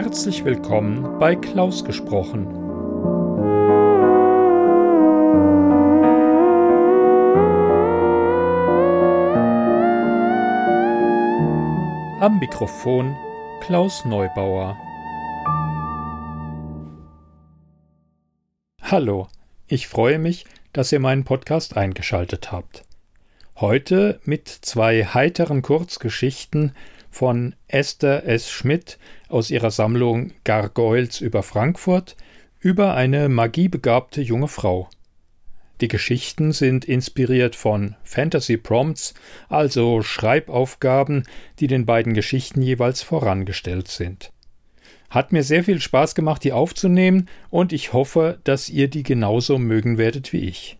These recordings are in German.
Herzlich willkommen bei Klaus gesprochen. Am Mikrofon Klaus Neubauer. Hallo, ich freue mich, dass ihr meinen Podcast eingeschaltet habt. Heute mit zwei heiteren Kurzgeschichten von Esther S. Schmidt aus ihrer Sammlung Gargoyles über Frankfurt über eine magiebegabte junge Frau. Die Geschichten sind inspiriert von Fantasy Prompts, also Schreibaufgaben, die den beiden Geschichten jeweils vorangestellt sind. Hat mir sehr viel Spaß gemacht, die aufzunehmen, und ich hoffe, dass ihr die genauso mögen werdet wie ich.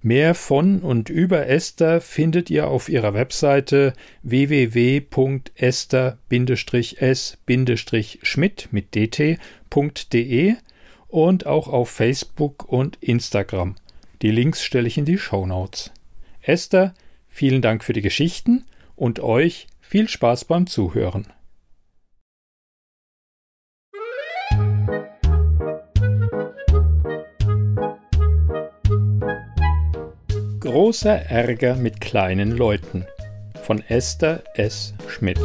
Mehr von und über Esther findet ihr auf ihrer Webseite www.esther-s-schmidt mit dt.de und auch auf Facebook und Instagram. Die Links stelle ich in die Show Notes. Esther, vielen Dank für die Geschichten und euch viel Spaß beim Zuhören. Großer Ärger mit kleinen Leuten von Esther S. Schmidt.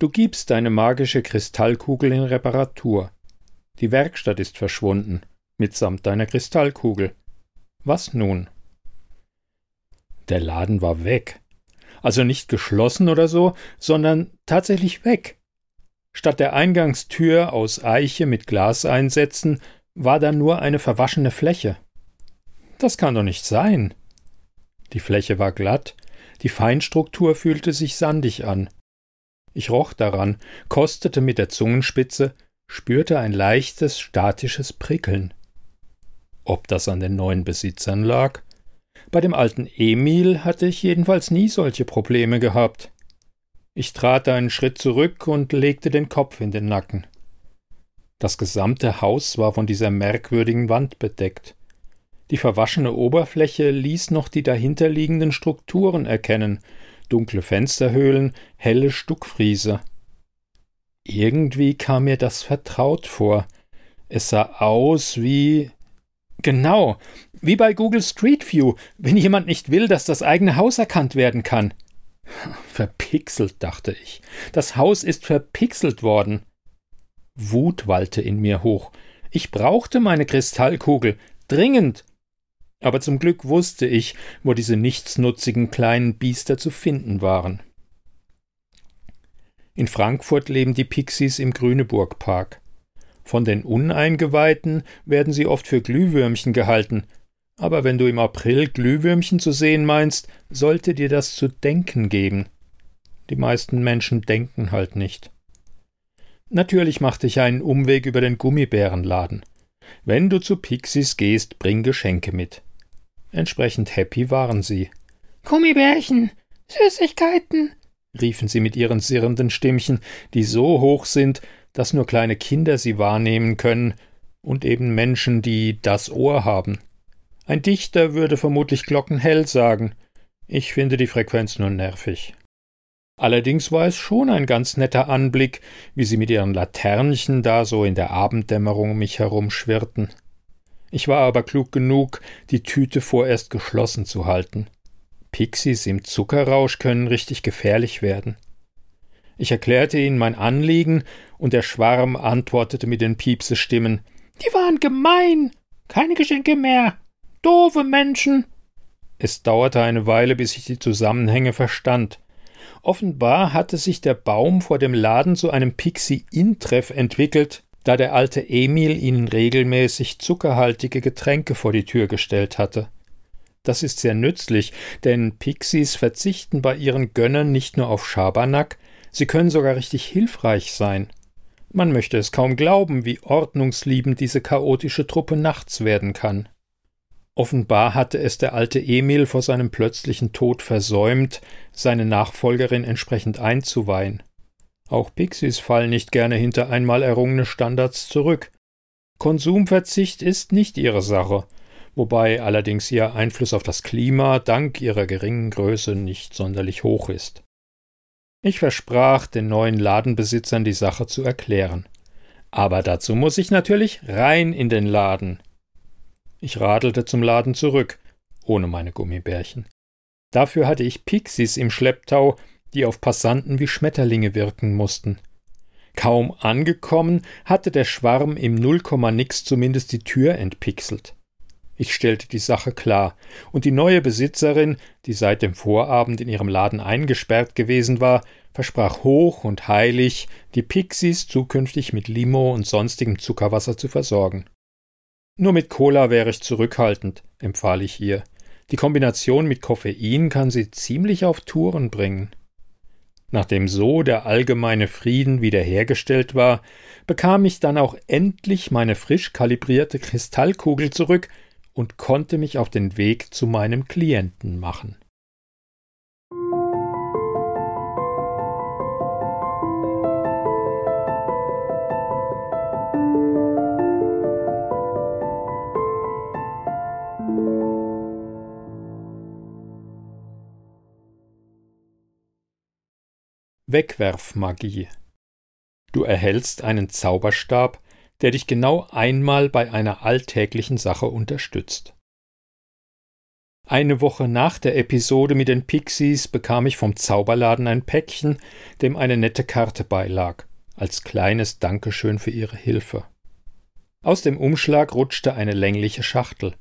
Du gibst deine magische Kristallkugel in Reparatur. Die Werkstatt ist verschwunden, mitsamt deiner Kristallkugel. Was nun? Der Laden war weg. Also nicht geschlossen oder so, sondern tatsächlich weg. Statt der Eingangstür aus Eiche mit Glaseinsätzen war da nur eine verwaschene Fläche. Das kann doch nicht sein. Die Fläche war glatt, die Feinstruktur fühlte sich sandig an. Ich roch daran, kostete mit der Zungenspitze, spürte ein leichtes, statisches Prickeln. Ob das an den neuen Besitzern lag? Bei dem alten Emil hatte ich jedenfalls nie solche Probleme gehabt. Ich trat einen Schritt zurück und legte den Kopf in den Nacken. Das gesamte Haus war von dieser merkwürdigen Wand bedeckt. Die verwaschene Oberfläche ließ noch die dahinterliegenden Strukturen erkennen, dunkle Fensterhöhlen, helle Stuckfriese. Irgendwie kam mir das vertraut vor. Es sah aus wie Genau, wie bei Google Street View, wenn jemand nicht will, dass das eigene Haus erkannt werden kann. Verpixelt, dachte ich. Das Haus ist verpixelt worden. Wut wallte in mir hoch. Ich brauchte meine Kristallkugel. Dringend. Aber zum Glück wusste ich, wo diese nichtsnutzigen kleinen Biester zu finden waren. In Frankfurt leben die Pixies im Grüneburg Park. Von den Uneingeweihten werden sie oft für Glühwürmchen gehalten, aber wenn du im April Glühwürmchen zu sehen meinst, sollte dir das zu denken geben. Die meisten Menschen denken halt nicht. Natürlich machte ich einen Umweg über den Gummibärenladen. Wenn du zu Pixies gehst, bring Geschenke mit. Entsprechend happy waren sie. Gummibärchen, Süßigkeiten, riefen sie mit ihren sirrenden Stimmchen, die so hoch sind, dass nur kleine Kinder sie wahrnehmen können und eben Menschen, die das Ohr haben. Ein Dichter würde vermutlich glockenhell sagen. Ich finde die Frequenz nur nervig. Allerdings war es schon ein ganz netter Anblick, wie sie mit ihren Laternchen da so in der Abenddämmerung mich herumschwirrten. Ich war aber klug genug, die Tüte vorerst geschlossen zu halten. Pixies im Zuckerrausch können richtig gefährlich werden. Ich erklärte ihnen mein Anliegen, und der Schwarm antwortete mit den Piepsestimmen Die waren gemein. Keine Geschenke mehr. Doofe Menschen. Es dauerte eine Weile, bis ich die Zusammenhänge verstand. Offenbar hatte sich der Baum vor dem Laden zu einem Pixie-In-Treff entwickelt, da der alte Emil ihnen regelmäßig zuckerhaltige Getränke vor die Tür gestellt hatte. Das ist sehr nützlich, denn Pixies verzichten bei ihren Gönnern nicht nur auf Schabernack, Sie können sogar richtig hilfreich sein. Man möchte es kaum glauben, wie ordnungsliebend diese chaotische Truppe nachts werden kann. Offenbar hatte es der alte Emil vor seinem plötzlichen Tod versäumt, seine Nachfolgerin entsprechend einzuweihen. Auch Pixies fallen nicht gerne hinter einmal errungene Standards zurück. Konsumverzicht ist nicht ihre Sache, wobei allerdings ihr Einfluss auf das Klima dank ihrer geringen Größe nicht sonderlich hoch ist. Ich versprach den neuen Ladenbesitzern die Sache zu erklären. Aber dazu muss ich natürlich rein in den Laden. Ich radelte zum Laden zurück, ohne meine Gummibärchen. Dafür hatte ich Pixies im Schlepptau, die auf Passanten wie Schmetterlinge wirken mussten. Kaum angekommen, hatte der Schwarm im Nullkomma-Nix zumindest die Tür entpixelt. Ich stellte die Sache klar, und die neue Besitzerin, die seit dem Vorabend in ihrem Laden eingesperrt gewesen war, versprach hoch und heilig, die Pixies zukünftig mit Limo und sonstigem Zuckerwasser zu versorgen. Nur mit Cola wäre ich zurückhaltend, empfahl ich ihr. Die Kombination mit Koffein kann sie ziemlich auf Touren bringen. Nachdem so der allgemeine Frieden wiederhergestellt war, bekam ich dann auch endlich meine frisch kalibrierte Kristallkugel zurück und konnte mich auf den Weg zu meinem Klienten machen. Wegwerfmagie. Du erhältst einen Zauberstab, der dich genau einmal bei einer alltäglichen Sache unterstützt. Eine Woche nach der Episode mit den Pixies bekam ich vom Zauberladen ein Päckchen, dem eine nette Karte beilag, als kleines Dankeschön für ihre Hilfe. Aus dem Umschlag rutschte eine längliche Schachtel.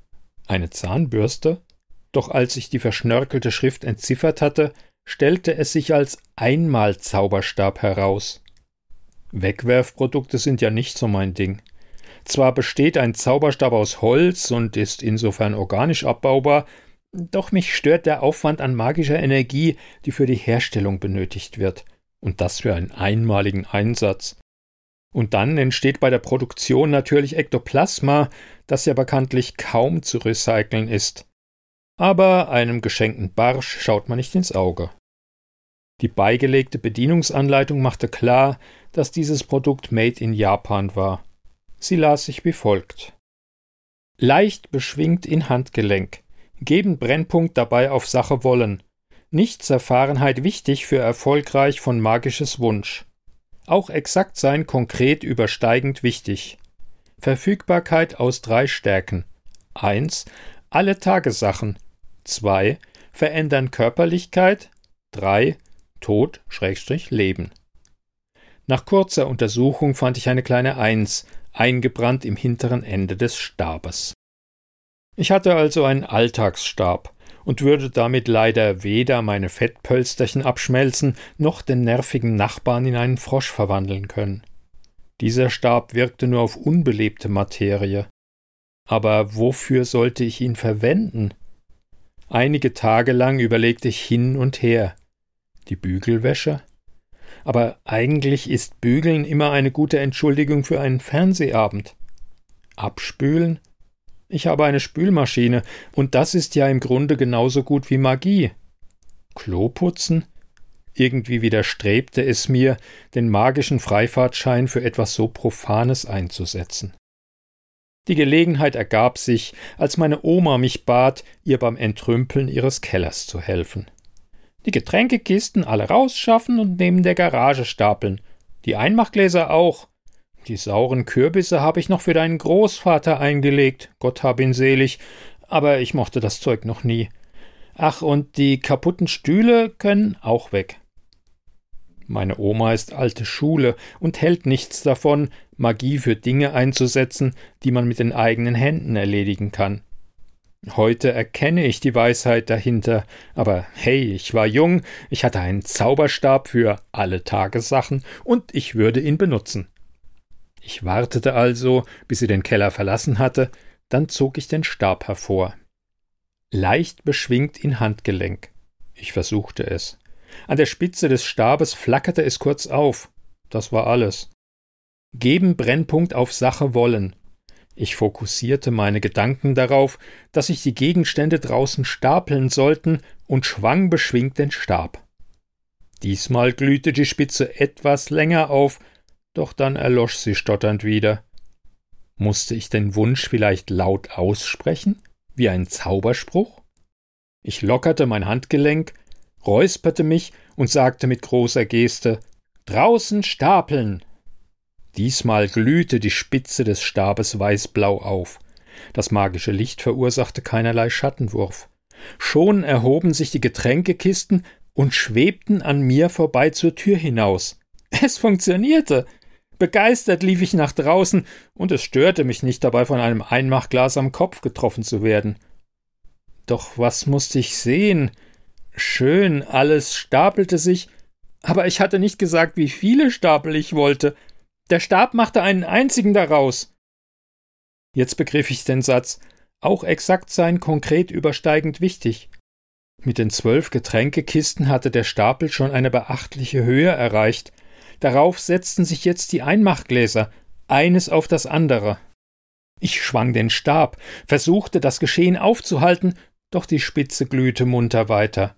Eine Zahnbürste? Doch als ich die verschnörkelte Schrift entziffert hatte, stellte es sich als Einmal-Zauberstab heraus. Wegwerfprodukte sind ja nicht so mein Ding. Zwar besteht ein Zauberstab aus Holz und ist insofern organisch abbaubar, doch mich stört der Aufwand an magischer Energie, die für die Herstellung benötigt wird, und das für einen einmaligen Einsatz. Und dann entsteht bei der Produktion natürlich Ektoplasma, das ja bekanntlich kaum zu recyceln ist. Aber einem geschenkten Barsch schaut man nicht ins Auge. Die beigelegte Bedienungsanleitung machte klar, dass dieses Produkt made in Japan war. Sie las sich wie folgt. Leicht beschwingt in Handgelenk, geben Brennpunkt dabei auf Sache wollen. Nicht Zerfahrenheit wichtig für erfolgreich von magisches Wunsch. Auch exakt sein konkret übersteigend wichtig. Verfügbarkeit aus drei Stärken. 1. Alle Tagesachen. 2. Verändern Körperlichkeit. 3. Tod Schrägstrich Leben. Nach kurzer Untersuchung fand ich eine kleine Eins, eingebrannt im hinteren Ende des Stabes. Ich hatte also einen Alltagsstab und würde damit leider weder meine Fettpölsterchen abschmelzen, noch den nervigen Nachbarn in einen Frosch verwandeln können. Dieser Stab wirkte nur auf unbelebte Materie. Aber wofür sollte ich ihn verwenden? Einige Tage lang überlegte ich hin und her die Bügelwäsche? Aber eigentlich ist Bügeln immer eine gute Entschuldigung für einen Fernsehabend. Abspülen? Ich habe eine Spülmaschine, und das ist ja im Grunde genauso gut wie Magie. Kloputzen? Irgendwie widerstrebte es mir, den magischen Freifahrtschein für etwas so Profanes einzusetzen. Die Gelegenheit ergab sich, als meine Oma mich bat, ihr beim Entrümpeln ihres Kellers zu helfen. Die Getränkekisten alle rausschaffen und neben der Garage stapeln. Die Einmachgläser auch. Die sauren Kürbisse habe ich noch für deinen Großvater eingelegt, Gott hab ihn selig, aber ich mochte das Zeug noch nie. Ach, und die kaputten Stühle können auch weg. Meine Oma ist alte Schule und hält nichts davon, Magie für Dinge einzusetzen, die man mit den eigenen Händen erledigen kann. Heute erkenne ich die Weisheit dahinter, aber hey, ich war jung, ich hatte einen Zauberstab für alle Tagessachen und ich würde ihn benutzen. Ich wartete also, bis sie den Keller verlassen hatte, dann zog ich den Stab hervor. Leicht beschwingt in Handgelenk. Ich versuchte es. An der Spitze des Stabes flackerte es kurz auf. Das war alles. Geben Brennpunkt auf Sache wollen. Ich fokussierte meine Gedanken darauf, dass sich die Gegenstände draußen stapeln sollten und schwang beschwingt den Stab. Diesmal glühte die Spitze etwas länger auf, doch dann erlosch sie stotternd wieder. Musste ich den Wunsch vielleicht laut aussprechen, wie ein Zauberspruch? Ich lockerte mein Handgelenk, räusperte mich und sagte mit großer Geste Draußen stapeln. Diesmal glühte die Spitze des Stabes weißblau auf. Das magische Licht verursachte keinerlei Schattenwurf. Schon erhoben sich die Getränkekisten und schwebten an mir vorbei zur Tür hinaus. Es funktionierte. Begeistert lief ich nach draußen, und es störte mich nicht dabei, von einem Einmachglas am Kopf getroffen zu werden. Doch was musste ich sehen? Schön, alles stapelte sich, aber ich hatte nicht gesagt, wie viele Stapel ich wollte. Der Stab machte einen einzigen daraus. Jetzt begriff ich den Satz, auch exakt sein konkret übersteigend wichtig. Mit den zwölf Getränkekisten hatte der Stapel schon eine beachtliche Höhe erreicht. Darauf setzten sich jetzt die Einmachgläser, eines auf das andere. Ich schwang den Stab, versuchte das Geschehen aufzuhalten, doch die Spitze glühte munter weiter.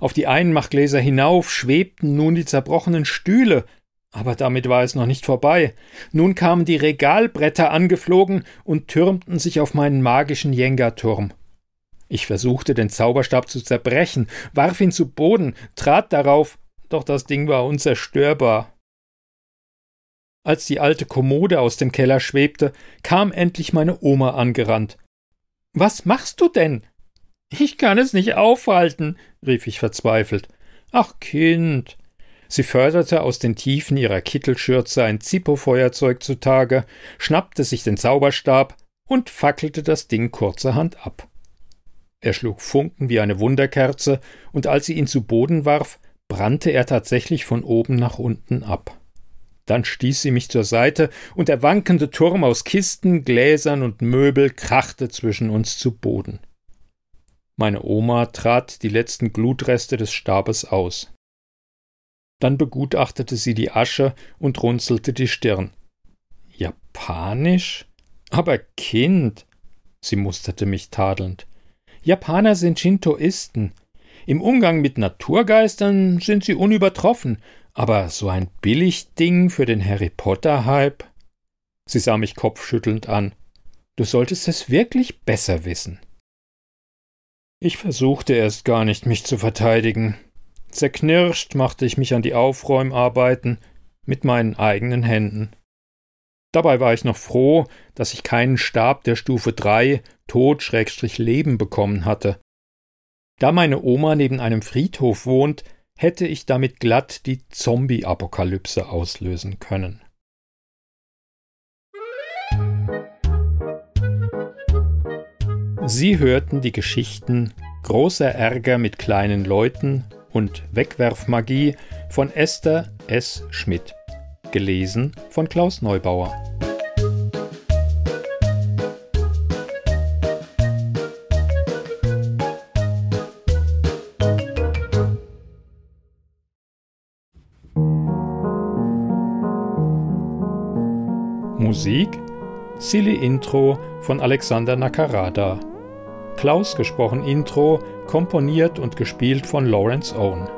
Auf die Einmachgläser hinauf schwebten nun die zerbrochenen Stühle, aber damit war es noch nicht vorbei. Nun kamen die Regalbretter angeflogen und türmten sich auf meinen magischen Jenga-Turm. Ich versuchte, den Zauberstab zu zerbrechen, warf ihn zu Boden, trat darauf, doch das Ding war unzerstörbar. Als die alte Kommode aus dem Keller schwebte, kam endlich meine Oma angerannt. Was machst du denn? Ich kann es nicht aufhalten, rief ich verzweifelt. Ach, Kind, Sie förderte aus den Tiefen ihrer Kittelschürze ein Zippo-Feuerzeug zutage, schnappte sich den Zauberstab und fackelte das Ding kurzerhand ab. Er schlug Funken wie eine Wunderkerze, und als sie ihn zu Boden warf, brannte er tatsächlich von oben nach unten ab. Dann stieß sie mich zur Seite, und der wankende Turm aus Kisten, Gläsern und Möbel krachte zwischen uns zu Boden. Meine Oma trat die letzten Glutreste des Stabes aus. Dann begutachtete sie die Asche und runzelte die Stirn. Japanisch? Aber Kind. Sie musterte mich tadelnd. Japaner sind Shintoisten. Im Umgang mit Naturgeistern sind sie unübertroffen, aber so ein Billigding für den Harry Potter-Hype? Sie sah mich kopfschüttelnd an. Du solltest es wirklich besser wissen. Ich versuchte erst gar nicht, mich zu verteidigen. Zerknirscht machte ich mich an die Aufräumarbeiten mit meinen eigenen Händen. Dabei war ich noch froh, dass ich keinen Stab der Stufe 3 Tod-Leben bekommen hatte. Da meine Oma neben einem Friedhof wohnt, hätte ich damit glatt die Zombie-Apokalypse auslösen können. Sie hörten die Geschichten Großer Ärger mit kleinen Leuten und Wegwerfmagie von Esther S. Schmidt. Gelesen von Klaus Neubauer. Musik Silly Intro von Alexander Nakarada. Klaus gesprochen Intro komponiert und gespielt von Lawrence Owen.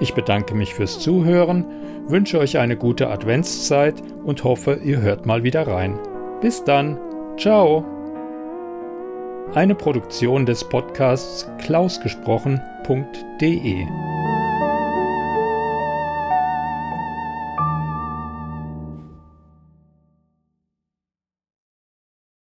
Ich bedanke mich fürs Zuhören, wünsche euch eine gute Adventszeit und hoffe, ihr hört mal wieder rein. Bis dann, ciao! Eine Produktion des Podcasts klausgesprochen.de